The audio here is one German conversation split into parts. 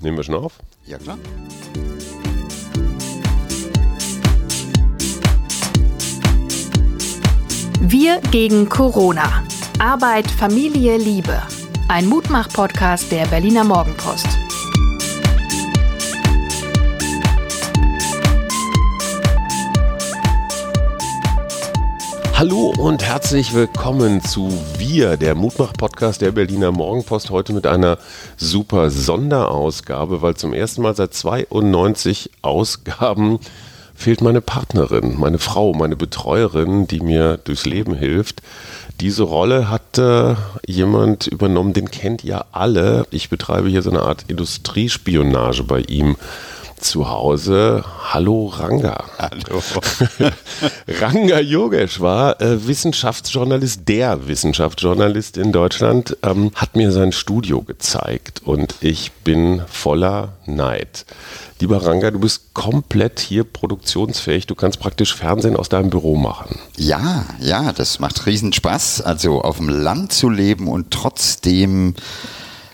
Nehmen wir schon auf? Ja, klar. Wir gegen Corona. Arbeit, Familie, Liebe. Ein Mutmach-Podcast der Berliner Morgenpost. Hallo und herzlich willkommen zu Wir, der Mutmach-Podcast der Berliner Morgenpost. Heute mit einer super Sonderausgabe, weil zum ersten Mal seit 92 Ausgaben fehlt meine Partnerin, meine Frau, meine Betreuerin, die mir durchs Leben hilft. Diese Rolle hat äh, jemand übernommen, den kennt ihr alle. Ich betreibe hier so eine Art Industriespionage bei ihm zu Hause. Hallo Ranga. Hallo. Ranga Yogesh war äh, Wissenschaftsjournalist, der Wissenschaftsjournalist in Deutschland, ähm, hat mir sein Studio gezeigt und ich bin voller Neid. Lieber Ranga, du bist komplett hier produktionsfähig. Du kannst praktisch Fernsehen aus deinem Büro machen. Ja, ja, das macht riesen Spaß. Also auf dem Land zu leben und trotzdem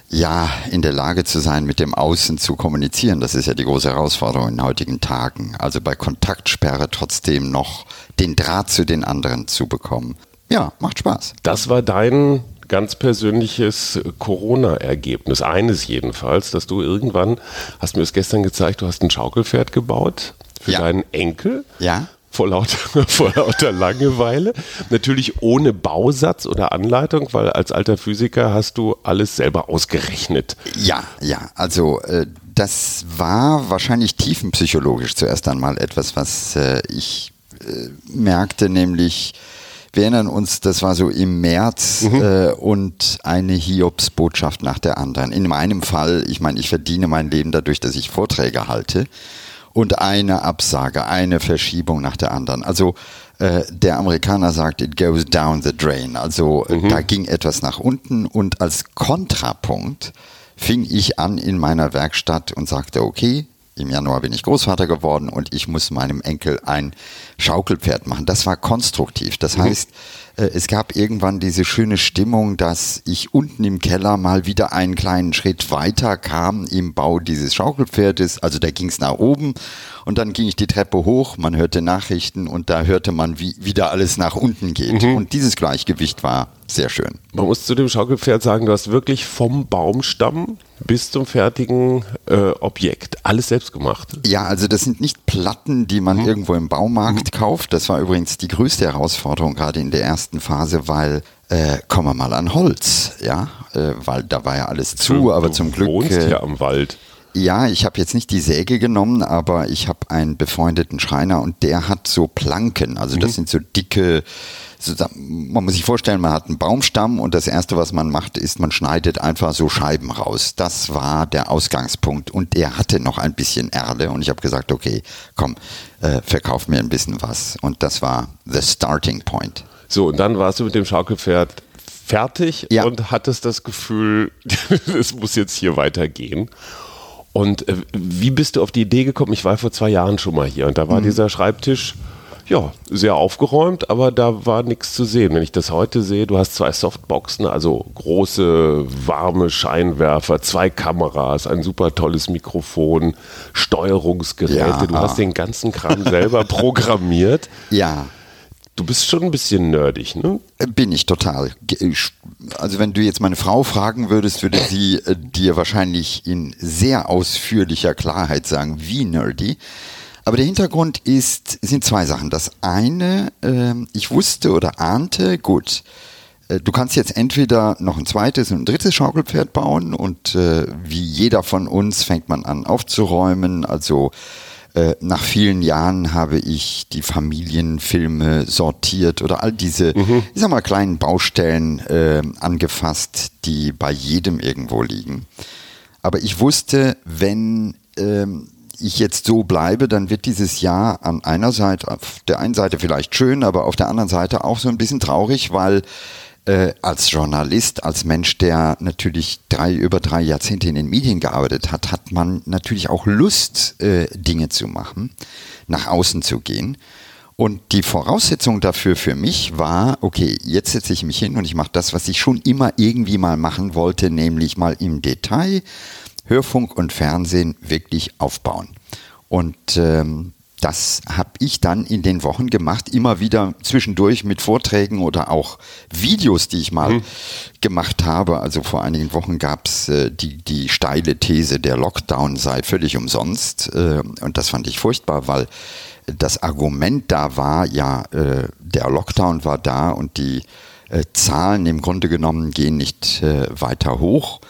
ja, in der Lage zu sein, mit dem Außen zu kommunizieren, das ist ja die große Herausforderung in heutigen Tagen. Also bei Kontaktsperre trotzdem noch den Draht zu den anderen zu bekommen. Ja, macht Spaß. Das war dein ganz persönliches Corona-Ergebnis, eines jedenfalls, dass du irgendwann, hast mir das gestern gezeigt, du hast ein Schaukelpferd gebaut für Ja. deinen Enkel. Ja. Vor lauter, vor lauter Langeweile. Natürlich ohne Bausatz oder Anleitung, weil als alter Physiker hast du alles selber ausgerechnet. Ja, ja, also äh, das war wahrscheinlich tiefenpsychologisch zuerst einmal etwas, was äh, ich äh, merkte, nämlich wir erinnern uns, das war so im März äh, und eine Hiobsbotschaft nach der anderen. In meinem Fall, ich meine, ich verdiene mein Leben dadurch, dass ich Vorträge halte und eine Absage, eine Verschiebung nach der anderen. Also äh, der Amerikaner sagt, it goes down the drain. Also äh, da ging etwas nach unten und als Kontrapunkt fing ich an in meiner Werkstatt und sagte, okay, im Januar bin ich Großvater geworden und ich muss meinem Enkel ein Schaukelpferd machen. Das war konstruktiv. Das heißt, äh, es gab irgendwann diese schöne Stimmung, dass ich unten im Keller mal wieder einen kleinen Schritt weiter kam im Bau dieses Schaukelpferdes. Also da ging es nach oben und dann ging ich die Treppe hoch, man hörte Nachrichten und da hörte man, wie wieder alles nach unten geht. Und dieses Gleichgewicht war sehr schön. Man muss zu dem Schaukelpferd sagen, du hast wirklich vom Baumstamm bis zum fertigen äh, Objekt alles selbst gemacht. Ja, also das sind nicht Platten, die man irgendwo im Baumarkt kauft. Das war übrigens die größte Herausforderung gerade in der ersten Phase, weil äh, kommen wir mal an Holz, ja, äh, weil da war ja alles zu, aber du zum Glück. wohnst äh, ja am Wald. ja, ich habe jetzt nicht die Säge genommen, aber ich habe einen befreundeten Schreiner und der hat so Planken. Also das sind so dicke, da- man muss sich vorstellen, man hat einen Baumstamm und das Erste, was man macht, ist, man schneidet einfach so Scheiben raus. Das war der Ausgangspunkt und er hatte noch ein bisschen Erle und ich habe gesagt, okay, komm, äh, verkauf mir ein bisschen was. Und das war the starting point. So, und dann warst du mit dem Schaukelpferd fertig Ja. und hattest das Gefühl, es muss jetzt hier weitergehen. Und äh, wie bist du auf die Idee gekommen? Ich war vor zwei Jahren schon mal hier und da war dieser Schreibtisch ja sehr aufgeräumt, aber da war nichts zu sehen. Wenn ich das heute sehe, du hast zwei Softboxen, also große warme Scheinwerfer, zwei Kameras, ein super tolles Mikrofon, Steuerungsgeräte. Ja. Du hast den ganzen Kram selber programmiert. Ja, Du bist schon ein bisschen nerdig, ne? Bin ich total. Also wenn du jetzt meine Frau fragen würdest, würde sie äh, dir wahrscheinlich in sehr ausführlicher Klarheit sagen, wie nerdy. Aber der Hintergrund ist, sind zwei Sachen. Das eine, ähm, ich wusste oder ahnte, gut, äh, du kannst jetzt entweder noch ein zweites und ein drittes Schaukelpferd bauen und äh, wie jeder von uns fängt man an aufzuräumen. Also äh, nach vielen Jahren habe ich die Familienfilme sortiert oder all diese, ich sag mal, kleinen Baustellen äh, angefasst, die bei jedem irgendwo liegen. Aber ich wusste, wenn ähm, ich jetzt so bleibe, dann wird dieses Jahr an einer Seite, auf der einen Seite vielleicht schön, aber auf der anderen Seite auch so ein bisschen traurig, weil äh, als Journalist, als Mensch, der natürlich drei, über drei Jahrzehnte in den Medien gearbeitet hat, hat man natürlich auch Lust, äh, Dinge zu machen, nach außen zu gehen. Und die Voraussetzung dafür für mich war, okay, jetzt setze ich mich hin und ich mache das, was ich schon immer irgendwie mal machen wollte, nämlich mal im Detail Hörfunk und Fernsehen wirklich aufbauen. Und ähm, das habe ich dann in den Wochen gemacht, immer wieder zwischendurch mit Vorträgen oder auch Videos, die ich mal mhm. gemacht habe. Also vor einigen Wochen gab es äh, die, die steile These, der Lockdown sei völlig umsonst. Äh, und das fand ich furchtbar, weil das Argument da war, ja, äh, der Lockdown war da und die äh, Zahlen im Grunde genommen gehen nicht äh, weiter hoch.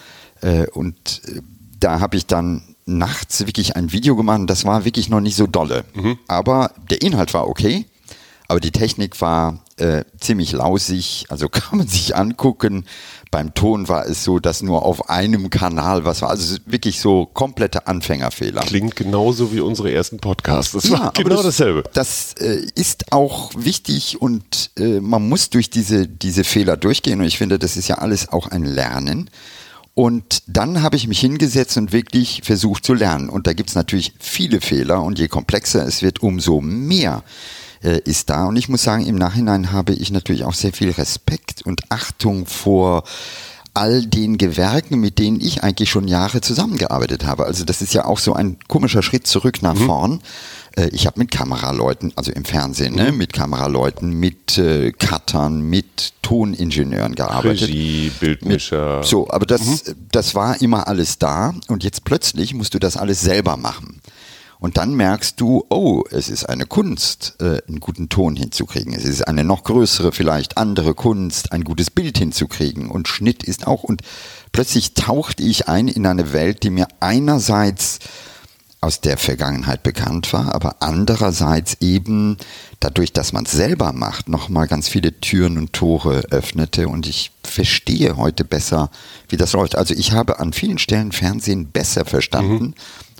Äh, und da habe ich dann nachts wirklich ein Video gemacht das war wirklich noch nicht so dolle. Mhm. Aber der Inhalt war okay, aber die Technik war äh, ziemlich lausig, also kann man sich angucken. Beim Ton war es so, dass nur auf einem Kanal was war. Also wirklich so komplette Anfängerfehler. Klingt genauso wie unsere ersten Podcasts. Das ja, war genau das, dasselbe. Das äh, ist auch wichtig und äh, man muss durch diese, diese Fehler durchgehen. Und ich finde, das ist ja alles auch ein Lernen. Und dann habe ich mich hingesetzt und wirklich versucht zu lernen. Und da gibt es natürlich viele Fehler und je komplexer es wird, umso mehr äh, ist da. Und ich muss sagen, im Nachhinein habe ich natürlich auch sehr viel Respekt und Achtung vor all den Gewerken, mit denen ich eigentlich schon Jahre zusammengearbeitet habe. Also das ist ja auch so ein komischer Schritt zurück nach mhm. vorn. Äh, ich habe mit Kameraleuten, also im Fernsehen, ne, mit Kameraleuten, mit äh, Cuttern, mit Toningenieuren gearbeitet. Regie, Bildmischer. Mit, so, aber das, mhm. das war immer alles da und jetzt plötzlich musst du das alles selber machen. Und dann merkst du, oh, es ist eine Kunst, äh, einen guten Ton hinzukriegen. Es ist eine noch größere, vielleicht andere Kunst, ein gutes Bild hinzukriegen. Und Schnitt ist auch. Und plötzlich tauchte ich ein in eine Welt, die mir einerseits aus der Vergangenheit bekannt war, aber andererseits eben dadurch, dass man es selber macht, nochmal ganz viele Türen und Tore öffnete und ich verstehe heute besser, wie das läuft. Also ich habe an vielen Stellen Fernsehen besser verstanden, mhm.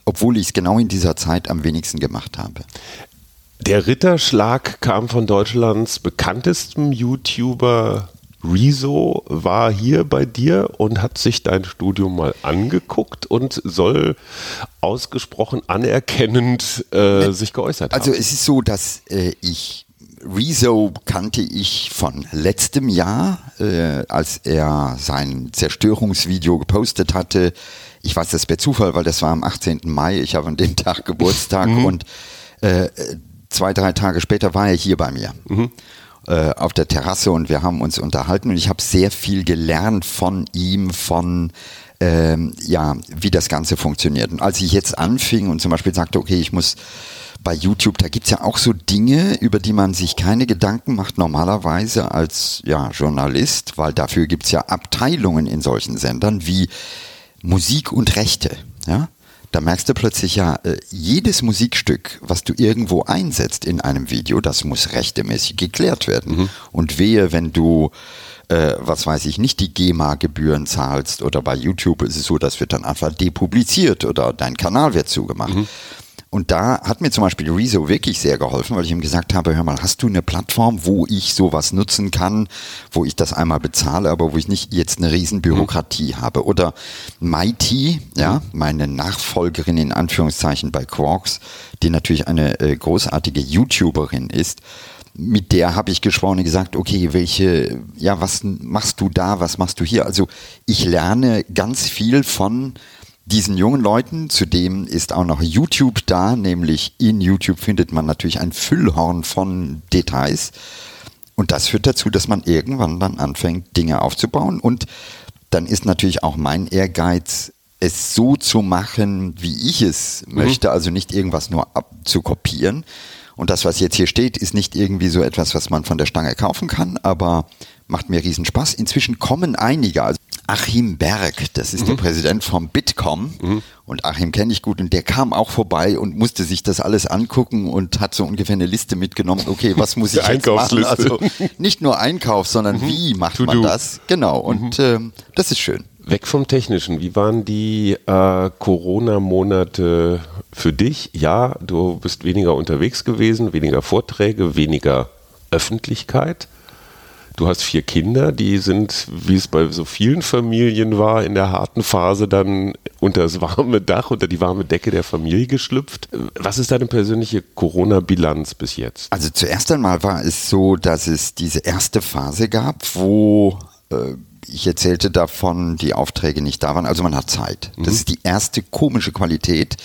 obwohl ich es genau in dieser Zeit am wenigsten gemacht habe. Der Ritterschlag kam von Deutschlands bekanntestem YouTuber Rezo war hier bei dir und hat sich dein Studium mal angeguckt und soll ausgesprochen anerkennend äh, sich geäußert also haben. Also es ist so, dass äh, ich Rezo kannte ich von letztem Jahr, äh, als er sein Zerstörungsvideo gepostet hatte. Ich weiß das per Zufall, weil das war am 18. Mai. Ich habe an dem Tag Geburtstag mhm. und äh, zwei, drei Tage später war er hier bei mir. Mhm äh, auf der Terrasse und wir haben uns unterhalten und ich habe sehr viel gelernt von ihm, von ähm, ja, wie das Ganze funktioniert. Und als ich jetzt anfing und zum Beispiel sagte, okay, ich muss bei YouTube, da gibt's ja auch so Dinge, über die man sich keine Gedanken macht normalerweise als ja, Journalist, weil dafür gibt's ja Abteilungen in solchen Sendern wie Musik und Rechte. Ja? Da merkst du plötzlich ja, äh, jedes Musikstück, was du irgendwo einsetzt in einem Video, das muss rechtemäßig geklärt werden. Mhm. Und wehe, wenn du äh, was weiß ich, nicht die GEMA-Gebühren zahlst oder bei YouTube ist es so, das wird dann einfach depubliziert oder dein Kanal wird zugemacht. Mhm. Und da hat mir zum Beispiel Rezo wirklich sehr geholfen, weil ich ihm gesagt habe, hör mal, hast du eine Plattform, wo ich sowas nutzen kann, wo ich das einmal bezahle, aber wo ich nicht jetzt eine riesen Bürokratie mhm. habe. Oder Mighty, ja, meine Nachfolgerin in Anführungszeichen bei Quarks, die natürlich eine äh, großartige YouTuberin ist, mit der habe ich gesprochen und gesagt, okay, welche, ja, was machst du da, was machst du hier? Also ich lerne ganz viel von diesen jungen Leuten. Zudem ist auch noch YouTube da, nämlich in YouTube findet man natürlich ein Füllhorn von Details. Und das führt dazu, dass man irgendwann dann anfängt, Dinge aufzubauen. Und dann ist natürlich auch mein Ehrgeiz, es so zu machen, wie ich es mhm. möchte, also nicht irgendwas nur abzukopieren. Und das, was jetzt hier steht, ist nicht irgendwie so etwas, was man von der Stange kaufen kann, aber macht mir riesen Spaß. Inzwischen kommen einige. Also Achim Berg, das ist mhm. der Präsident vom Bitkom mhm. und Achim kenne ich gut und der kam auch vorbei und musste sich das alles angucken und hat so ungefähr eine Liste mitgenommen, okay, was muss ich jetzt machen? Also nicht nur Einkauf, sondern mhm. wie macht man das? Genau und äh, das ist schön. Weg vom Technischen, wie waren die äh, Corona-Monate für dich? Ja, du bist weniger unterwegs gewesen, weniger Vorträge, weniger Öffentlichkeit. Du hast vier Kinder, die sind, wie es bei so vielen Familien war, in der harten Phase dann unter das warme Dach, unter die warme Decke der Familie geschlüpft. Was ist deine persönliche Corona-Bilanz bis jetzt? Also zuerst einmal war es so, dass es diese erste Phase gab, wo äh, ich erzählte davon, die Aufträge nicht da waren. Also man hat Zeit. Das ist die erste komische Qualität,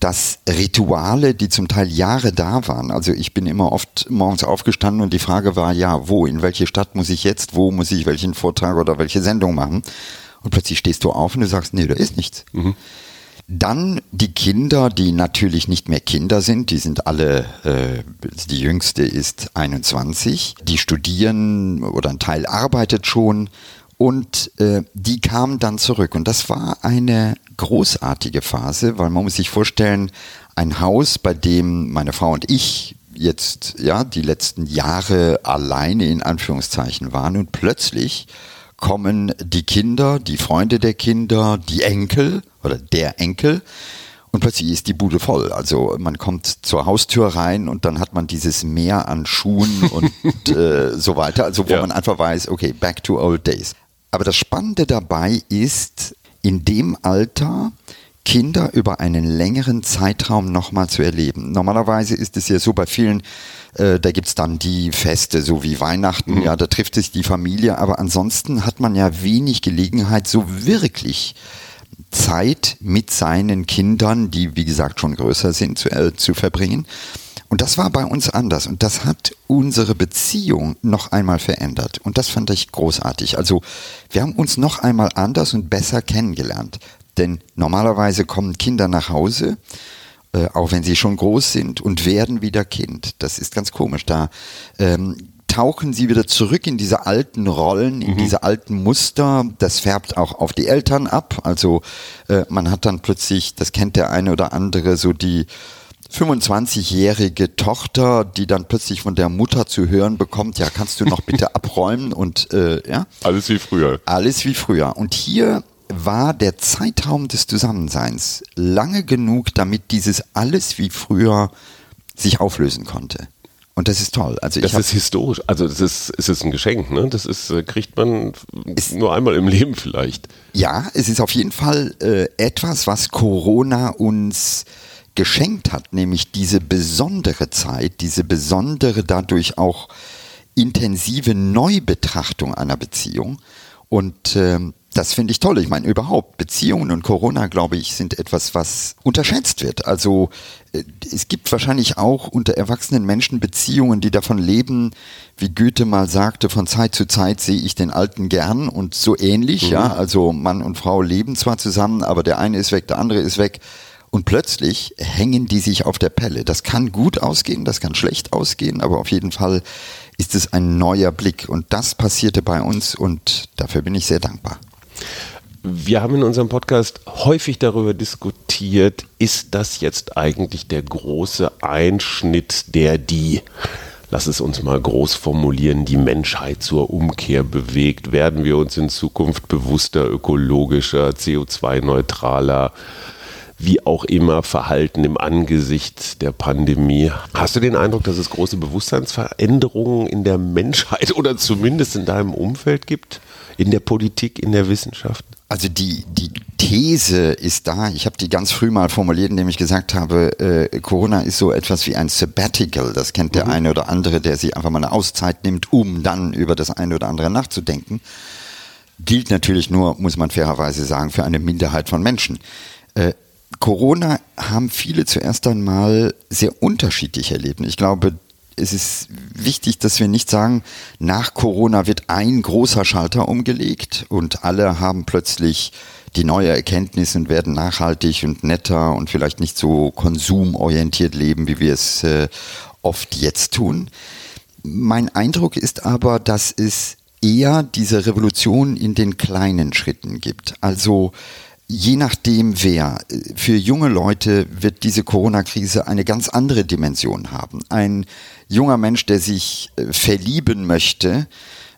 dass Rituale, die zum Teil Jahre da waren, also ich bin immer oft morgens aufgestanden und die Frage war, ja, wo, in welche Stadt muss ich jetzt, wo muss ich welchen Vortrag oder welche Sendung machen? Und plötzlich stehst du auf und du sagst, nee, da ist nichts. Dann die Kinder, die natürlich nicht mehr Kinder sind, die sind alle, äh, die jüngste ist 21, die studieren oder ein Teil arbeitet schon und äh, die kamen dann zurück. Und das war eine großartige Phase, weil man muss sich vorstellen, ein Haus, bei dem meine Frau und ich jetzt ja die letzten Jahre alleine in Anführungszeichen waren und plötzlich kommen die Kinder, die Freunde der Kinder, die Enkel oder der Enkel und plötzlich ist die Bude voll. Also man kommt zur Haustür rein und dann hat man dieses Meer an Schuhen und äh, so weiter. Also wo Ja. man einfach weiß, okay, back to old days. Aber das Spannende dabei ist, in dem Alter Kinder über einen längeren Zeitraum nochmal zu erleben. Normalerweise ist es ja so bei vielen, äh, da gibt's dann die Feste, so wie Weihnachten, ja, da trifft sich die Familie, aber ansonsten hat man ja wenig Gelegenheit, so wirklich Zeit mit seinen Kindern, die wie gesagt schon größer sind, zu, äh, zu verbringen. Und das war bei uns anders und das hat unsere Beziehung noch einmal verändert und das fand ich großartig. Also wir haben uns noch einmal anders und besser kennengelernt, denn normalerweise kommen Kinder nach Hause, äh, auch wenn sie schon groß sind und werden wieder Kind. Das ist ganz komisch. Da ähm, tauchen sie wieder zurück in diese alten Rollen, in diese alten Muster. Das färbt auch auf die Eltern ab. Also äh, man hat dann plötzlich, das kennt der eine oder andere, so die 25-jährige Tochter, die dann plötzlich von der Mutter zu hören bekommt, ja, kannst du noch bitte abräumen und äh, ja, Alles wie früher. alles wie früher. Und hier war der Zeitraum des Zusammenseins lange genug, damit dieses alles wie früher sich auflösen konnte. Und das ist toll. Also Das ist historisch. Also das ist, es ist ein Geschenk, ne? Das ist, äh, kriegt man nur einmal im Leben vielleicht. ja, es ist auf jeden Fall äh, etwas, was Corona uns geschenkt hat, nämlich diese besondere Zeit, diese besondere dadurch auch intensive Neubetrachtung einer Beziehung. Und ähm, das finde ich toll. Ich meine, überhaupt, Beziehungen und Corona, glaube ich, sind etwas, was unterschätzt wird. Also äh, es gibt wahrscheinlich auch unter erwachsenen Menschen Beziehungen, die davon leben, wie Goethe mal sagte, von Zeit zu Zeit sehe ich den Alten gern und so ähnlich, ja. Also Mann und Frau leben zwar zusammen, aber der eine ist weg, der andere ist weg. Und plötzlich hängen die sich auf der Pelle. Das kann gut ausgehen, das kann schlecht ausgehen, aber auf jeden Fall ist es ein neuer Blick. Und das passierte bei uns und dafür bin ich sehr dankbar. Wir haben in unserem Podcast häufig darüber diskutiert, ist das jetzt eigentlich der große Einschnitt, der die, lass es uns mal groß formulieren, die Menschheit zur Umkehr bewegt? Werden wir uns in Zukunft bewusster, ökologischer, CO2-neutraler, wie auch immer verhalten im Angesicht der Pandemie? Hast du den Eindruck, dass es große Bewusstseinsveränderungen in der Menschheit oder zumindest in deinem Umfeld gibt? In der Politik, in der Wissenschaft? Also die, die These ist da, ich habe die ganz früh mal formuliert, indem ich gesagt habe, äh, Corona ist so etwas wie ein Sabbatical. Das kennt der eine oder andere, der sich einfach mal eine Auszeit nimmt, um dann über das eine oder andere nachzudenken. Gilt natürlich nur, muss man fairerweise sagen, für eine Minderheit von Menschen. Äh, Corona haben viele zuerst einmal sehr unterschiedlich erlebt. Ich glaube, es ist wichtig, dass wir nicht sagen, nach Corona wird ein großer Schalter umgelegt und alle haben plötzlich die neue Erkenntnis und werden nachhaltig und netter und vielleicht nicht so konsumorientiert leben, wie wir es äh, oft jetzt tun. Mein Eindruck ist aber, dass es eher diese Revolution in den kleinen Schritten gibt. Also je nachdem wer, für junge Leute wird diese Corona-Krise eine ganz andere Dimension haben. Ein junger Mensch, der sich äh, verlieben möchte,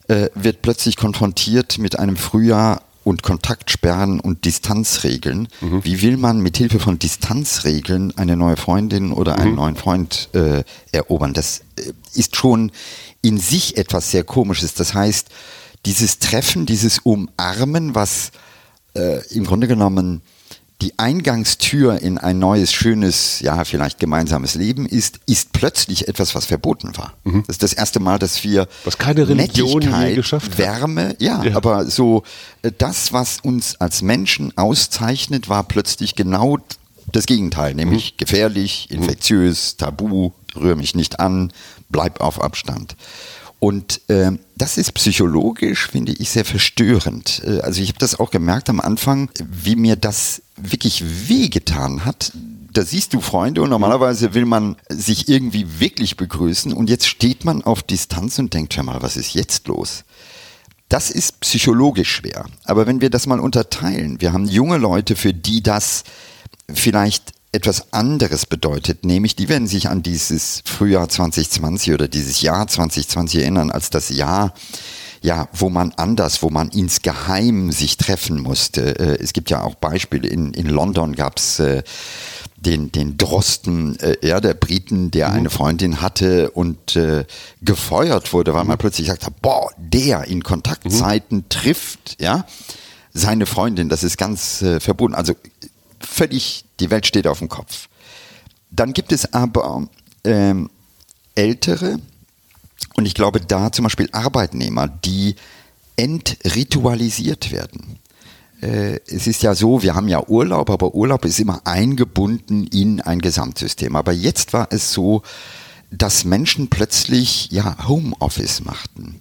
äh, wird plötzlich konfrontiert mit einem Frühjahr und Kontaktsperren und Distanzregeln. Wie will man mit Hilfe von Distanzregeln eine neue Freundin oder einen neuen Freund äh, erobern? Das äh, ist schon in sich etwas sehr Komisches. Das heißt, dieses Treffen, dieses Umarmen, was äh, im Grunde genommen die Eingangstür in ein neues, schönes, ja, vielleicht gemeinsames Leben ist, ist plötzlich etwas, was verboten war. Mhm. Das ist das erste Mal, dass wir was keine Religion je geschafft hat. Wärme, ja, ja, aber so äh, das, was uns als Menschen auszeichnet, war plötzlich genau das Gegenteil, nämlich mhm. gefährlich, infektiös, tabu, rühre mich nicht an, bleib auf Abstand. Und äh, das ist psychologisch, finde ich, sehr verstörend. Äh, also ich habe das auch gemerkt am Anfang, wie mir das wirklich wehgetan hat. Da siehst du Freunde und normalerweise will man sich irgendwie wirklich begrüßen und jetzt steht man auf Distanz und denkt, hör mal, was ist jetzt los? Das ist psychologisch schwer. Aber wenn wir das mal unterteilen, wir haben junge Leute, für die das vielleicht etwas anderes bedeutet, nämlich die werden sich an dieses Frühjahr 2020 oder dieses Jahr 2020 erinnern als das Jahr, ja, wo man anders, wo man insgeheim sich treffen musste. Äh, es gibt ja auch Beispiele, in, in London gab es äh, den, den Drosten, äh, ja, der Briten, der mhm. eine Freundin hatte und äh, gefeuert wurde, weil man mhm. plötzlich sagt, boah, der in Kontaktzeiten mhm. trifft, ja, seine Freundin, das ist ganz äh, verbunden. Also völlig, die Welt steht auf dem Kopf. Dann gibt es aber ähm, ältere, und ich glaube da zum Beispiel Arbeitnehmer, die entritualisiert werden. Äh, es ist ja so, wir haben ja Urlaub, aber Urlaub ist immer eingebunden in ein Gesamtsystem. Aber jetzt war es so, dass Menschen plötzlich ja Homeoffice machten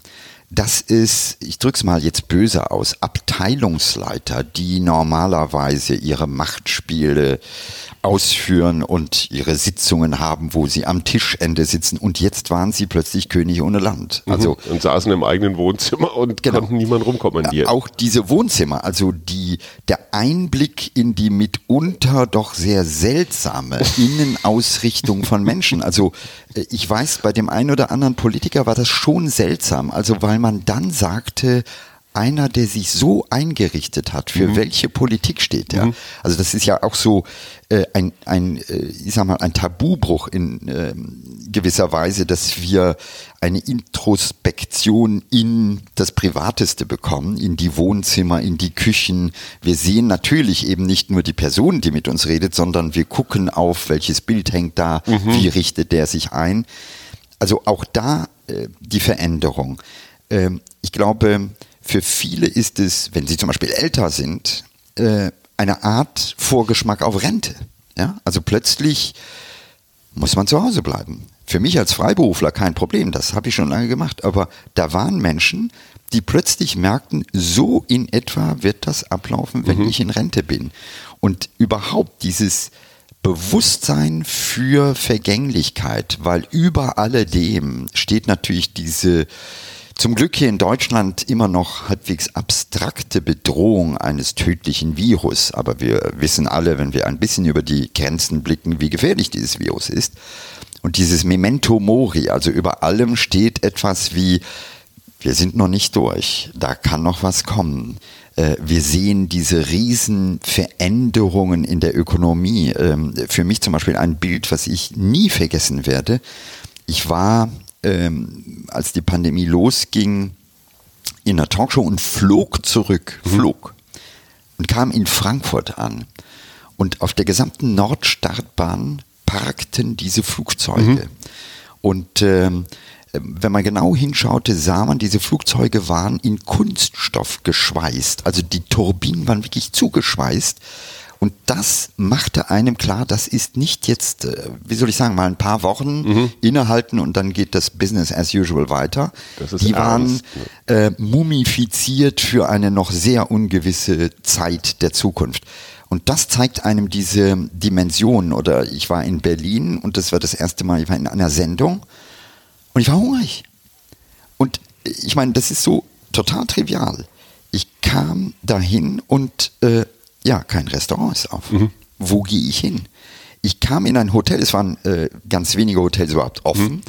das ist, ich drück's mal jetzt böse aus, Abteilungsleiter, die normalerweise ihre Machtspiele ausführen und ihre Sitzungen haben, wo sie am Tischende sitzen und jetzt waren sie plötzlich König ohne Land. Mhm. Also und saßen im eigenen Wohnzimmer und genau, konnten niemand rumkommandieren. Auch diese Wohnzimmer, also die der Einblick in die mitunter doch sehr seltsame Innenausrichtung von Menschen. Also äh, ich weiß, bei dem einen oder anderen Politiker war das schon seltsam, also weil man dann sagte, einer, der sich so eingerichtet hat, für mhm. welche Politik steht er. Mhm. Also das ist ja auch so äh, ein, ein äh, ich sag mal, ein Tabubruch in äh, gewisser Weise, dass wir eine Introspektion in das Privateste bekommen, in die Wohnzimmer, in die Küchen. Wir sehen natürlich eben nicht nur die Person, die mit uns redet, sondern wir gucken auf, welches Bild hängt da, mhm. wie richtet der sich ein. Also auch da äh, die Veränderung. Ähm, ich glaube, für viele ist es, wenn sie zum Beispiel älter sind, äh, eine Art Vorgeschmack auf Rente. Ja? Also plötzlich muss man zu Hause bleiben. Für mich als Freiberufler kein Problem, das habe ich schon lange gemacht, aber da waren Menschen, die plötzlich merkten, so in etwa wird das ablaufen, wenn mhm. ich in Rente bin. Und überhaupt dieses Bewusstsein für Vergänglichkeit, weil über alledem steht natürlich diese zum Glück hier in Deutschland immer noch halbwegs abstrakte Bedrohung eines tödlichen Virus. Aber wir wissen alle, wenn wir ein bisschen über die Grenzen blicken, wie gefährlich dieses Virus ist. Und dieses Memento Mori, also über allem steht etwas wie, wir sind noch nicht durch, da kann noch was kommen. Äh, wir sehen diese riesen Veränderungen in der Ökonomie. Ähm, für mich zum Beispiel ein Bild, was ich nie vergessen werde. Ich war ähm, als die Pandemie losging, in einer Talkshow und flog zurück, mhm. flog und kam in Frankfurt an. Und auf der gesamten Nordstartbahn parkten diese Flugzeuge. Mhm. Und ähm, wenn man genau hinschaute, sah man, diese Flugzeuge waren in Kunststoff geschweißt. Also die Turbinen waren wirklich zugeschweißt. Und das machte einem klar, das ist nicht jetzt, äh, wie soll ich sagen, mal ein paar Wochen mhm. innehalten und dann geht das Business as usual weiter. Die waren äh, mumifiziert für eine noch sehr ungewisse Zeit der Zukunft. Und das zeigt einem diese Dimension. Oder ich war in Berlin und das war das erste Mal, ich war in einer Sendung und ich war hungrig. Und ich meine, das ist so total trivial. Ich kam dahin und äh, ja, kein Restaurant ist auf. Mhm. Wo gehe ich hin? Ich kam in ein Hotel, es waren äh, ganz wenige Hotels überhaupt offen. Mhm.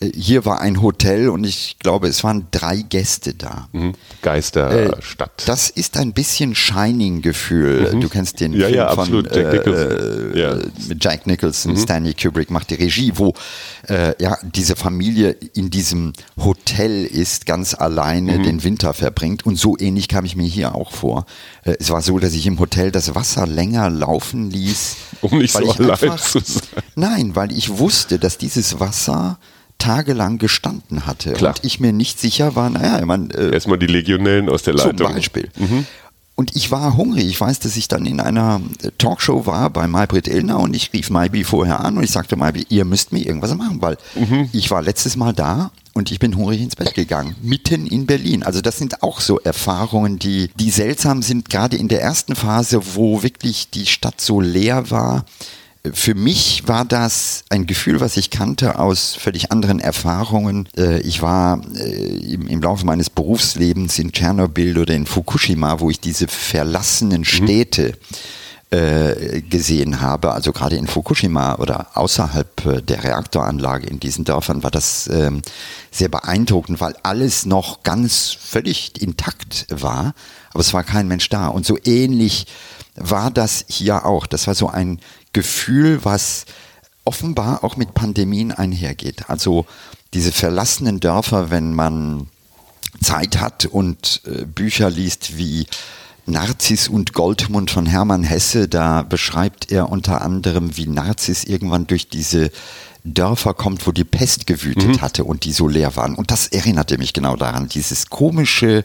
Äh, hier war ein Hotel und ich glaube, es waren drei Gäste da. Mhm. Geisterstadt. Äh, das ist ein bisschen Shining-Gefühl. Mhm. Du kennst den ja, Film ja, von. Jack Nicholson. Äh, ja. mit Jack Nicholson. Mhm. Stanley Kubrick macht die Regie, wo äh, ja diese Familie in diesem Hotel ist, ganz alleine mhm. den Winter verbringt. Und so ähnlich kam ich mir hier auch vor. Äh, es war so, dass ich im Hotel das Wasser länger laufen ließ. Um nicht so allein einfach, zu sein. Nein, weil ich wusste, dass dieses Wasser tagelang gestanden hatte Klar. und ich mir nicht sicher war, naja, ich meine, äh, erstmal die Legionellen aus der Leitung. Zum Beispiel. Mhm. Und ich war hungrig. Ich weiß, dass ich dann in einer Talkshow war bei Maybrit Illner und ich rief Maybi vorher an und ich sagte Maybi, ihr müsst mir irgendwas machen, weil mhm. ich war letztes Mal da und ich bin hungrig ins Bett gegangen, mitten in Berlin. Also das sind auch so Erfahrungen, die, die seltsam sind, gerade in der ersten Phase, wo wirklich die Stadt so leer war für mich war das ein Gefühl, was ich kannte aus völlig anderen Erfahrungen. Äh, ich war äh, im Laufe meines Berufslebens in Tschernobyl oder in Fukushima, wo ich diese verlassenen mhm. Städte äh, gesehen habe, also gerade in Fukushima oder außerhalb der Reaktoranlage in diesen Dörfern war das ähm, sehr beeindruckend, weil alles noch ganz völlig intakt war, aber es war kein Mensch da. Und so ähnlich war das hier auch. Das war so ein Gefühl, was offenbar auch mit Pandemien einhergeht. Also diese verlassenen Dörfer, wenn man Zeit hat und äh, Bücher liest wie Narziss und Goldmund von Hermann Hesse, da beschreibt er unter anderem, wie Narziss irgendwann durch diese Dörfer kommt, wo die Pest gewütet mhm. hatte und die so leer waren. Und das erinnerte mich genau daran, dieses komische,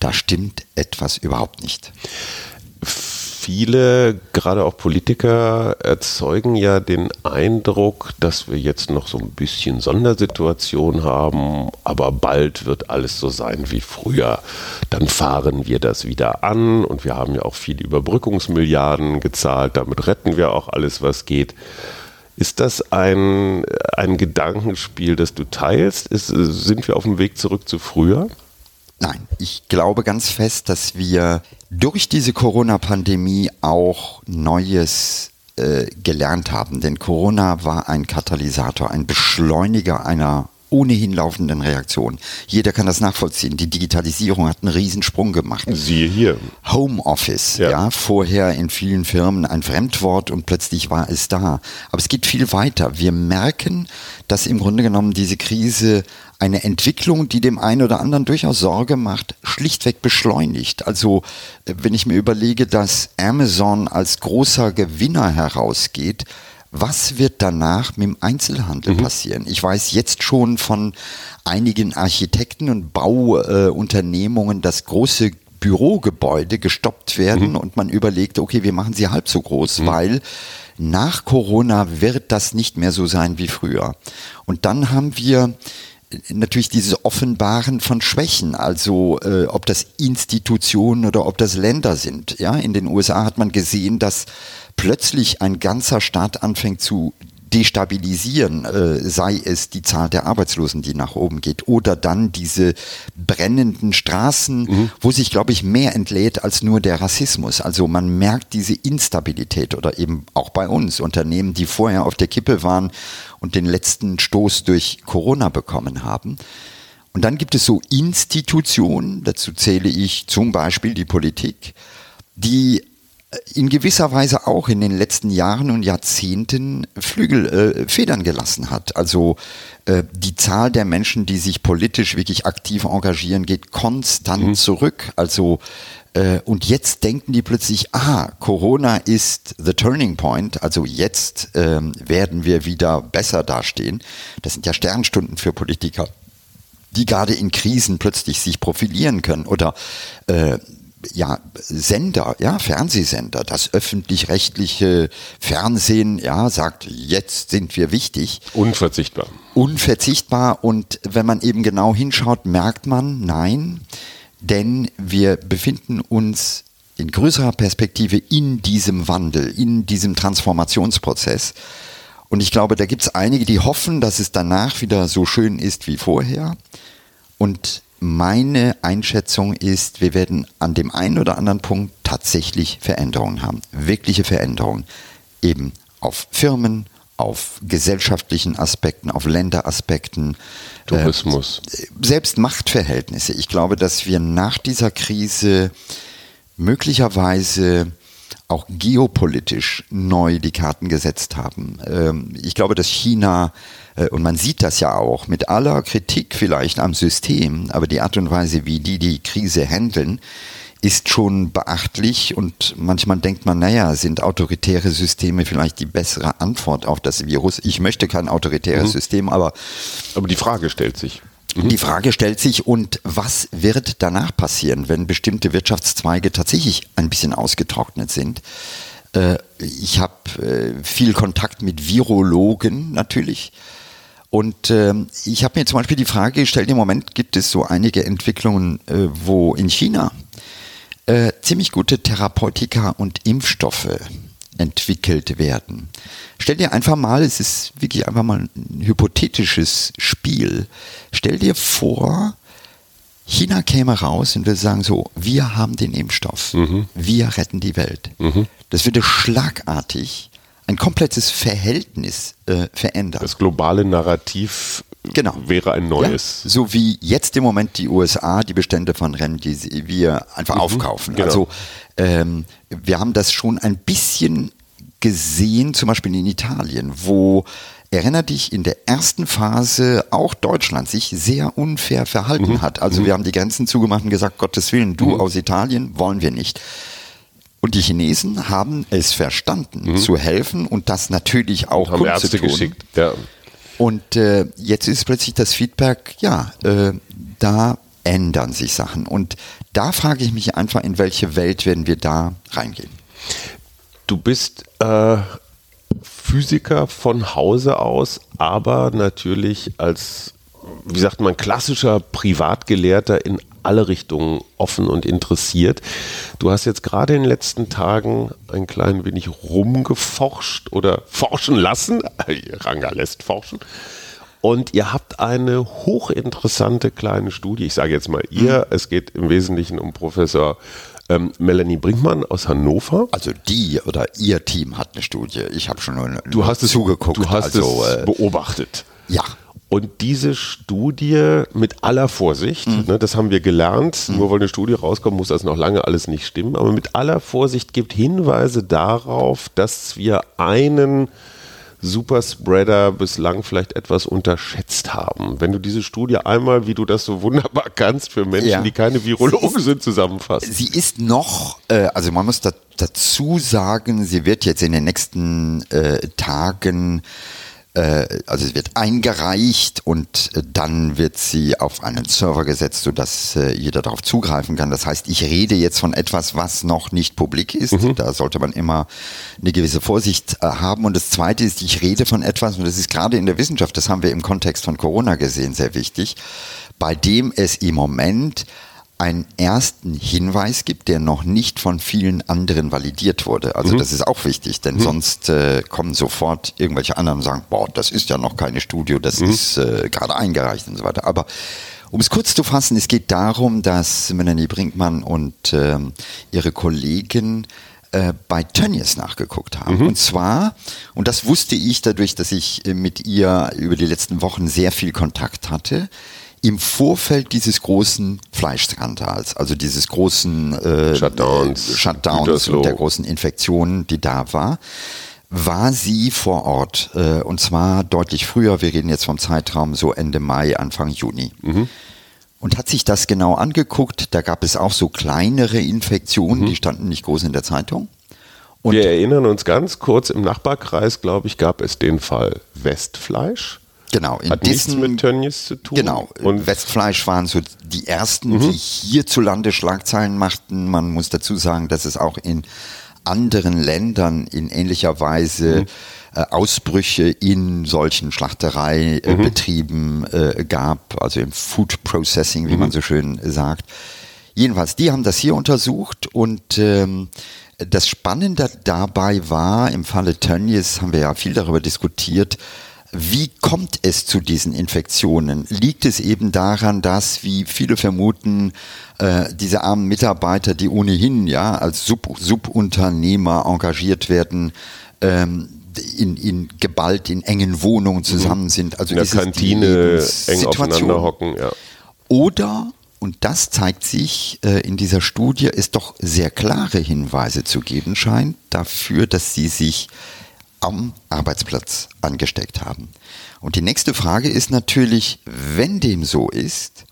da stimmt etwas überhaupt nicht viele, gerade auch Politiker, erzeugen ja den Eindruck, dass wir jetzt noch so ein bisschen Sondersituation haben, aber bald wird alles so sein wie früher. Dann fahren wir das wieder an und wir haben ja auch viele Überbrückungsmilliarden gezahlt, damit retten wir auch alles, was geht. Ist das ein, ein Gedankenspiel, das du teilst? Ist, sind wir auf dem Weg zurück zu früher? Nein, ich glaube ganz fest, dass wir durch diese Corona-Pandemie auch Neues äh, gelernt haben. Denn Corona war ein Katalysator, ein Beschleuniger einer ohnehin laufenden Reaktion. Jeder kann das nachvollziehen. Die Digitalisierung hat einen Riesensprung gemacht. Siehe hier. Homeoffice, ja. ja, vorher in vielen Firmen ein Fremdwort und plötzlich war es da. Aber es geht viel weiter. Wir merken, dass im Grunde genommen diese Krise eine Entwicklung, die dem einen oder anderen durchaus Sorge macht, schlichtweg beschleunigt. Also äh, wenn ich mir überlege, dass Amazon als großer Gewinner herausgeht, was wird danach mit dem Einzelhandel mhm. passieren? Ich weiß jetzt schon von einigen Architekten und Bauunternehmungen, äh, dass große Bürogebäude gestoppt werden mhm. und man überlegt, okay, wir machen sie halb so groß, mhm. weil nach Corona wird das nicht mehr so sein wie früher. Und dann haben wir natürlich dieses Offenbaren von Schwächen, also äh, ob das Institutionen oder ob das Länder sind. Ja, in den USA hat man gesehen, dass plötzlich ein ganzer Staat anfängt zu destabilisieren, äh, sei es die Zahl der Arbeitslosen, die nach oben geht, oder dann diese brennenden Straßen, mhm. wo sich, glaube ich, mehr entlädt als nur der Rassismus. Also man merkt diese Instabilität oder eben auch bei uns Unternehmen, die vorher auf der Kippe waren und den letzten Stoß durch Corona bekommen haben. Und dann gibt es so Institutionen, dazu zähle ich zum Beispiel die Politik, die in gewisser Weise auch in den letzten Jahren und Jahrzehnten Flügel, äh, Federn gelassen hat. Also äh, die Zahl der Menschen, die sich politisch wirklich aktiv engagieren, geht konstant mhm. zurück. Also äh, und jetzt denken die plötzlich, ah, Corona ist the turning point, also jetzt ähm, werden wir wieder besser dastehen. Das sind ja Sternstunden für Politiker die gerade in Krisen plötzlich sich profilieren können oder äh, ja, Sender, ja, Fernsehsender, das öffentlich-rechtliche Fernsehen, ja, sagt, jetzt sind wir wichtig. Unverzichtbar. Unverzichtbar und wenn man eben genau hinschaut, merkt man, nein, denn wir befinden uns in größerer Perspektive in diesem Wandel, in diesem Transformationsprozess. Und ich glaube, da gibt es einige, die hoffen, dass es danach wieder so schön ist wie vorher. Und meine Einschätzung ist, wir werden an dem einen oder anderen Punkt tatsächlich Veränderungen haben. Wirkliche Veränderungen. Eben auf Firmen, auf gesellschaftlichen Aspekten, auf Länderaspekten. Tourismus. Äh, selbst Machtverhältnisse. Ich glaube, dass wir nach dieser Krise möglicherweise auch geopolitisch neu die Karten gesetzt haben. Ähm, ich glaube, dass China, äh, und man sieht das ja auch, mit aller Kritik vielleicht am System, aber die Art und Weise, wie die die Krise handeln, ist schon beachtlich und manchmal denkt man, naja, sind autoritäre Systeme vielleicht die bessere Antwort auf das Virus? Ich möchte kein autoritäres mhm. System, aber. Aber die Frage stellt sich. Mhm. Die Frage stellt sich, und was wird danach passieren, wenn bestimmte Wirtschaftszweige tatsächlich ein bisschen ausgetrocknet sind? Äh, ich habe äh, viel Kontakt mit Virologen natürlich. Und äh, ich habe mir zum Beispiel die Frage gestellt, im Moment gibt es so einige Entwicklungen, äh, wo in China äh, ziemlich gute Therapeutika und Impfstoffe entwickelt werden. Stell dir einfach mal, es ist wirklich einfach mal ein hypothetisches Spiel. Stell dir vor, China käme raus und würde sagen so, wir haben den Impfstoff, mhm. wir retten die Welt. Mhm. Das würde schlagartig ein komplettes Verhältnis äh, verändern. Das globale Narrativ genau. wäre ein neues. Ja, so wie jetzt im Moment die USA die Bestände von Rennen, die wir einfach mhm, aufkaufen. Genau. Also ähm, wir haben das schon ein bisschen gesehen, zum Beispiel in Italien, wo Erinner dich, in der ersten Phase auch Deutschland sich sehr unfair verhalten mhm. hat. Also mhm. wir haben die Grenzen zugemacht und gesagt, Gottes Willen, du mhm. aus Italien wollen wir nicht. Und die Chinesen haben es verstanden, mhm. zu helfen und das natürlich auch und haben Ärzte geschickt. Ja. Und äh, jetzt ist plötzlich das Feedback, ja, äh, da ändern sich Sachen. Und da frage ich mich einfach, in welche Welt werden wir da reingehen? Du bist äh, Physiker von Hause aus, aber natürlich als, wie sagt man, klassischer Privatgelehrter in alle Richtungen offen und interessiert. Du hast jetzt gerade in den letzten Tagen ein klein wenig rumgeforscht oder forschen lassen. Ranga lässt forschen. Und ihr habt eine hochinteressante kleine Studie. Ich sage jetzt mal ihr. Mhm. Es geht im Wesentlichen um Professor ähm, Melanie Brinkmann aus Hannover. Also die oder ihr Team hat eine Studie. Ich habe schon nur, du hast zugeguckt. Du hast also, es äh, beobachtet. Ja. Und diese Studie mit aller Vorsicht, mhm. ne, das haben wir gelernt, mhm. nur weil eine Studie rauskommt, muss das noch lange alles nicht stimmen, aber mit aller Vorsicht gibt Hinweise darauf, dass wir einen Superspreader bislang vielleicht etwas unterschätzt haben. Wenn du diese Studie einmal, wie du das so wunderbar kannst, für Menschen, ja. die keine Virologen sind, zusammenfasst. Sie ist noch, äh, also man muss da, dazu sagen, sie wird jetzt in den nächsten äh, Tagen also es wird eingereicht und äh, dann wird sie auf einen Server gesetzt, sodass äh, jeder darauf zugreifen kann. Das heißt, ich rede jetzt von etwas, was noch nicht publik ist. Mhm. Da sollte man immer eine gewisse Vorsicht haben. Und das Zweite ist, ich rede von etwas, und das ist gerade in der Wissenschaft, das haben wir im Kontext von Corona gesehen, sehr wichtig, bei dem es im Moment einen ersten Hinweis gibt, der noch nicht von vielen anderen validiert wurde. Also mhm. das ist auch wichtig, denn mhm. sonst äh, kommen sofort irgendwelche anderen und sagen, boah, das ist ja noch keine Studie, das mhm. ist äh, gerade eingereicht und so weiter. Aber um es kurz zu fassen, es geht darum, dass Melanie Brinkmann und äh, ihre Kollegen bei Tönnies nachgeguckt haben. Mhm. Und zwar, und das wusste ich dadurch, dass ich äh, mit ihr über die letzten Wochen sehr viel Kontakt hatte, im Vorfeld dieses großen Fleischskandals, also dieses großen äh, Shutdowns, Shutdowns und der großen Infektionen, die da war, war sie vor Ort. Äh, und zwar deutlich früher, wir reden jetzt vom Zeitraum so Ende Mai, Anfang Juni. Mhm. Und hat sich das genau angeguckt. Da gab es auch so kleinere Infektionen, mhm. die standen nicht groß in der Zeitung. Und wir erinnern uns ganz kurz, im Nachbarkreis, glaube ich, gab es den Fall Westfleisch. Genau, in Hat Dissen, nichts mit Tönnies zu tun. Genau, und Westfleisch waren so die ersten, mhm. die hierzulande Schlagzeilen machten. Man muss dazu sagen, dass es auch in anderen Ländern in ähnlicher Weise mhm. äh, Ausbrüche in solchen Schlachtereibetrieben mhm. äh, gab, also im Food Processing, wie man mhm. so schön sagt. Jedenfalls, die haben das hier untersucht und ähm, das Spannende dabei war, im Falle Tönnies haben wir ja viel darüber diskutiert, wie kommt es zu diesen Infektionen? Liegt es eben daran, dass, wie viele vermuten, äh, diese armen Mitarbeiter, die ohnehin ja als Sub Subunternehmer engagiert werden, ähm, in, in geballt in engen Wohnungen zusammen sind. Also In der Kantine eng aufeinander hocken, ja. Oder, und das zeigt sich äh, in dieser Studie, es doch sehr klare Hinweise zu geben scheint dafür, dass sie sich am Arbeitsplatz angesteckt haben. Und die nächste Frage ist natürlich, wenn dem so ist,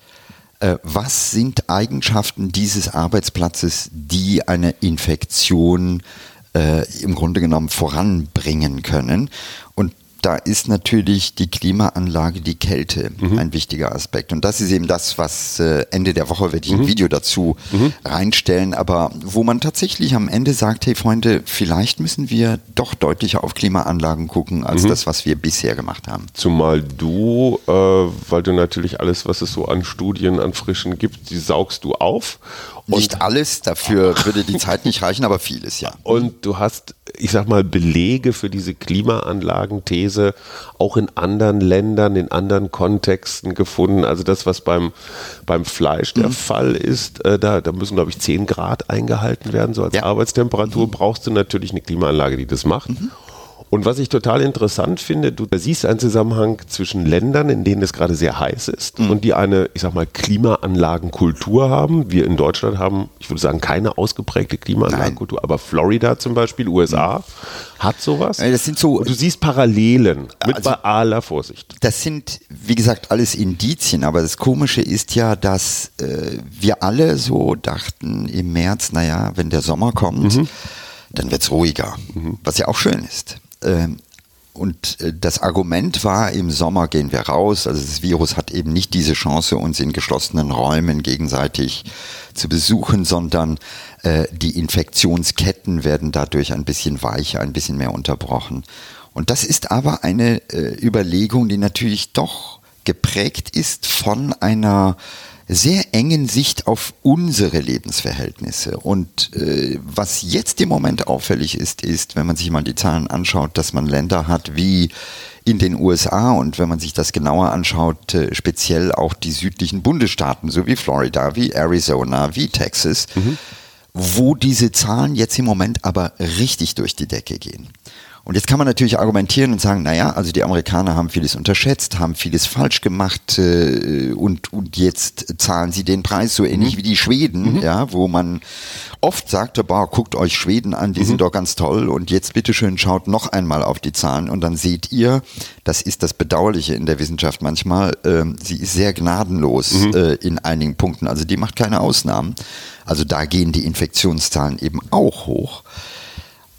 äh, was sind Eigenschaften dieses Arbeitsplatzes, die eine Infektion äh, im Grunde genommen voranbringen können? Und da ist natürlich die Klimaanlage, die Kälte ein wichtiger Aspekt. Und das ist eben das, was äh, Ende der Woche werde ich ein Video dazu reinstellen, aber wo man tatsächlich am Ende sagt, hey Freunde, vielleicht müssen wir doch deutlicher auf Klimaanlagen gucken, als das, was wir bisher gemacht haben. Zumal du, äh, weil du natürlich alles, was es so an Studien, an Frischen gibt, die saugst du auf. Nicht alles, dafür würde die Zeit nicht reichen, aber vieles, ja. Und du hast, ich sag mal, Belege für diese Klimaanlagenthese auch in anderen Ländern, in anderen Kontexten gefunden. Also das, was beim, beim Fleisch der Fall ist, äh, da, da müssen, glaube ich, 10 Grad eingehalten werden. So als Ja. Arbeitstemperatur brauchst du natürlich eine Klimaanlage, die das macht. Und was ich total interessant finde, du siehst einen Zusammenhang zwischen Ländern, in denen es gerade sehr heiß ist und die eine, ich sag mal, Klimaanlagenkultur haben. Wir in Deutschland haben, ich würde sagen, keine ausgeprägte Klimaanlagenkultur, aber Florida zum Beispiel, USA, hat sowas. Das sind so- Und du siehst Parallelen mit Also- bei aller Vorsicht. Das sind, wie gesagt, alles Indizien, aber das Komische ist ja, dass äh, wir alle so dachten im März, naja, wenn der Sommer kommt, dann wird es ruhiger, was ja auch schön ist. Ähm, und äh, das Argument war, im Sommer gehen wir raus, also das Virus hat eben nicht diese Chance, uns in geschlossenen Räumen gegenseitig zu besuchen, sondern äh, die Infektionsketten werden dadurch ein bisschen weicher, ein bisschen mehr unterbrochen. Und das ist aber eine äh, Überlegung, die natürlich doch geprägt ist von einer sehr engen Sicht auf unsere Lebensverhältnisse. Und äh, was jetzt im Moment auffällig ist, ist, wenn man sich mal die Zahlen anschaut, dass man Länder hat wie in den USA und wenn man sich das genauer anschaut, äh, speziell auch die südlichen Bundesstaaten, so wie Florida, wie Arizona, wie Texas, wo diese Zahlen jetzt im Moment aber richtig durch die Decke gehen. Und jetzt kann man natürlich argumentieren und sagen, naja, also die Amerikaner haben vieles unterschätzt, haben vieles falsch gemacht äh, und, und jetzt zahlen sie den Preis so ähnlich wie die Schweden, ja, wo man oft sagte, boah, guckt euch Schweden an, die sind doch ganz toll. Und jetzt bitteschön schaut noch einmal auf die Zahlen und dann seht ihr, das ist das Bedauerliche in der Wissenschaft manchmal, ähm, sie ist sehr gnadenlos äh, in einigen Punkten, also die macht keine Ausnahmen. Also da gehen die Infektionszahlen eben auch hoch.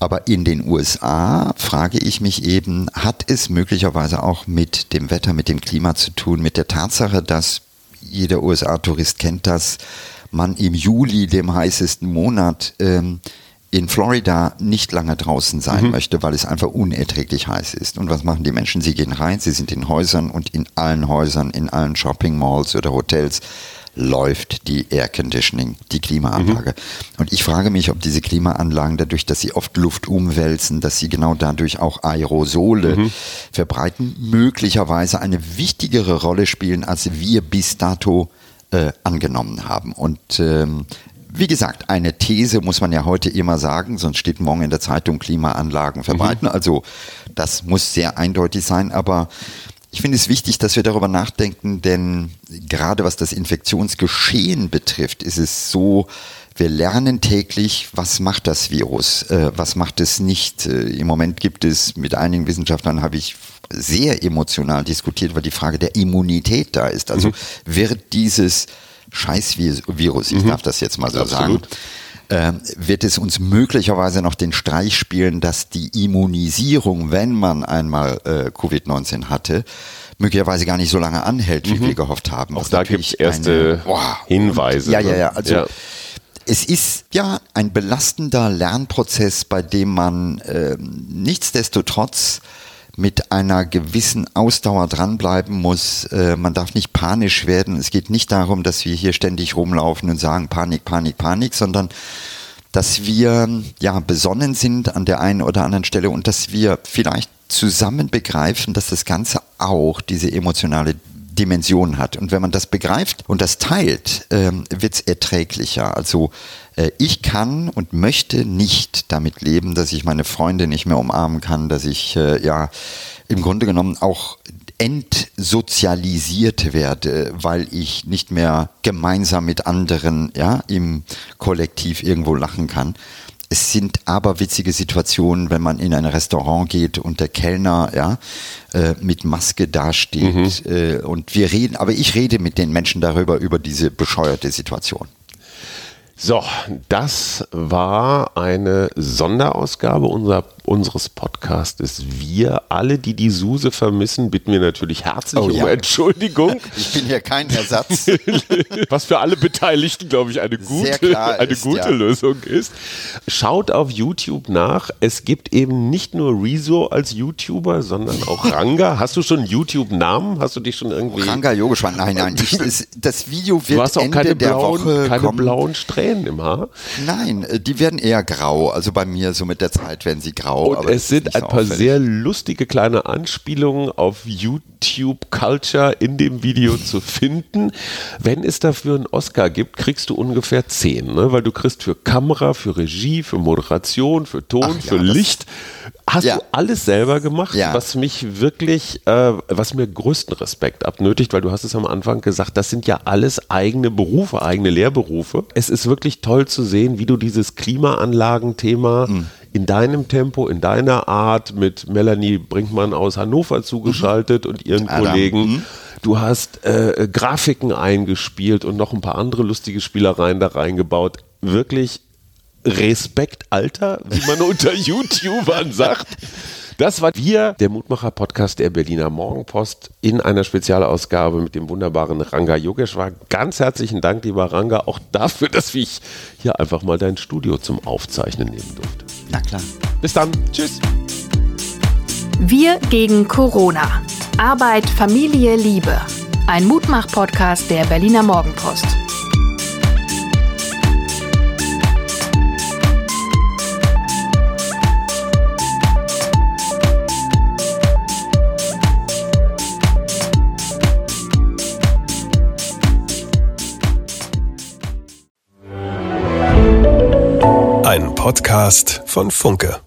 Aber in den USA frage ich mich eben, hat es möglicherweise auch mit dem Wetter, mit dem Klima zu tun, mit der Tatsache, dass jeder USA-Tourist kennt, dass man im Juli, dem heißesten Monat, ähm, in Florida nicht lange draußen sein möchte, weil es einfach unerträglich heiß ist. Und was machen die Menschen? Sie gehen rein, sie sind in Häusern und in allen Häusern, in allen Shopping Malls oder Hotels läuft die Air Conditioning, die Klimaanlage. Und ich frage mich, ob diese Klimaanlagen dadurch, dass sie oft Luft umwälzen, dass sie genau dadurch auch Aerosole verbreiten, möglicherweise eine wichtigere Rolle spielen, als wir bis dato äh, angenommen haben. Und ähm, wie gesagt, eine These muss man ja heute immer sagen, sonst steht morgen in der Zeitung Klimaanlagen verbreiten. Also das muss sehr eindeutig sein, aber ich finde es wichtig, dass wir darüber nachdenken, denn gerade was das Infektionsgeschehen betrifft, ist es so, wir lernen täglich, was macht das Virus, äh, was macht es nicht. Äh, Im Moment gibt es, mit einigen Wissenschaftlern habe ich sehr emotional diskutiert, weil die Frage der Immunität da ist. Also wird dieses Scheißvirus, ich darf das jetzt mal so Absolut. sagen, äh, wird es uns möglicherweise noch den Streich spielen, dass die Immunisierung, wenn man einmal äh, Covid-19 hatte, möglicherweise gar nicht so lange anhält, wie wir gehofft haben. Auch da gibt es erste eine- Wow. Hinweise. Ja, ja, ne? ja. Also Ja. es ist ja ein belastender Lernprozess, bei dem man ähm, nichtsdestotrotz mit einer gewissen Ausdauer dranbleiben muss. Äh, man darf nicht panisch werden. Es geht nicht darum, dass wir hier ständig rumlaufen und sagen Panik, Panik, Panik, sondern dass wir ja besonnen sind an der einen oder anderen Stelle und dass wir vielleicht zusammen begreifen, dass das Ganze auch diese emotionale Dimension hat. Und wenn man das begreift und das teilt, ähm, wird es erträglicher. Also äh, ich kann und möchte nicht damit leben, dass ich meine Freunde nicht mehr umarmen kann, dass ich äh, ja im Grunde genommen auch entsozialisiert werde, weil ich nicht mehr gemeinsam mit anderen ja, im Kollektiv irgendwo lachen kann. Es sind aber witzige Situationen, wenn man in ein Restaurant geht und der Kellner ja, äh, mit Maske dasteht. Mhm. Äh, und wir reden, aber ich rede mit den Menschen darüber, über diese bescheuerte Situation. So, das war eine Sonderausgabe unserer, unseres Podcastes. Wir, alle, die die Suse vermissen, bitten wir natürlich herzlich oh, um ja. Entschuldigung. Ich bin hier kein Ersatz. Was für alle Beteiligten, glaube ich, eine gute, eine ist, gute ja. Lösung ist. Schaut auf YouTube nach. Es gibt eben nicht nur Rezo als YouTuber, sondern auch Ranga. Hast du schon einen YouTube-Namen? Hast du dich schon irgendwie... Ranga Yogeshwar, nein, nein. Ich, das, Video wird du hast auch Ende keine der blauen, Woche keine kommen. blauen Strähnen Strähnen im Haar? Nein, äh, die werden eher grau. Also bei mir so mit der Zeit werden sie grau. Und es sind ein so paar auffällig. sehr lustige kleine Anspielungen auf YouTube Culture in dem Video zu finden. Wenn es dafür einen Oscar gibt, kriegst du ungefähr zehn, ne? weil du kriegst für Kamera, für Regie, für Moderation, für Ton, Ach, für ja, Licht. Hast ja. du alles selber gemacht, ja. was mich wirklich, äh, was mir größten Respekt abnötigt, weil du hast es am Anfang gesagt, das sind ja alles eigene Berufe, eigene Lehrberufe. Es ist wirklich toll zu sehen, wie du dieses Klimaanlagenthema mhm. in deinem Tempo, in deiner Art mit Melanie Brinkmann aus Hannover zugeschaltet mhm. und ihren Adam. Kollegen. Mhm. Du hast äh, Grafiken eingespielt und noch ein paar andere lustige Spielereien da reingebaut. Wirklich Respekt, Alter, wie man unter YouTubern sagt. Das war wir, der Mutmacher-Podcast der Berliner Morgenpost in einer Spezialausgabe mit dem wunderbaren Ranga Yogeshwar. Ganz herzlichen Dank, lieber Ranga, auch dafür, dass ich hier einfach mal dein Studio zum Aufzeichnen nehmen durfte. Na klar. Bis dann. Tschüss. Wir gegen Corona. Arbeit, Familie, Liebe. Ein Mutmach-Podcast der Berliner Morgenpost. Podcast von Funke.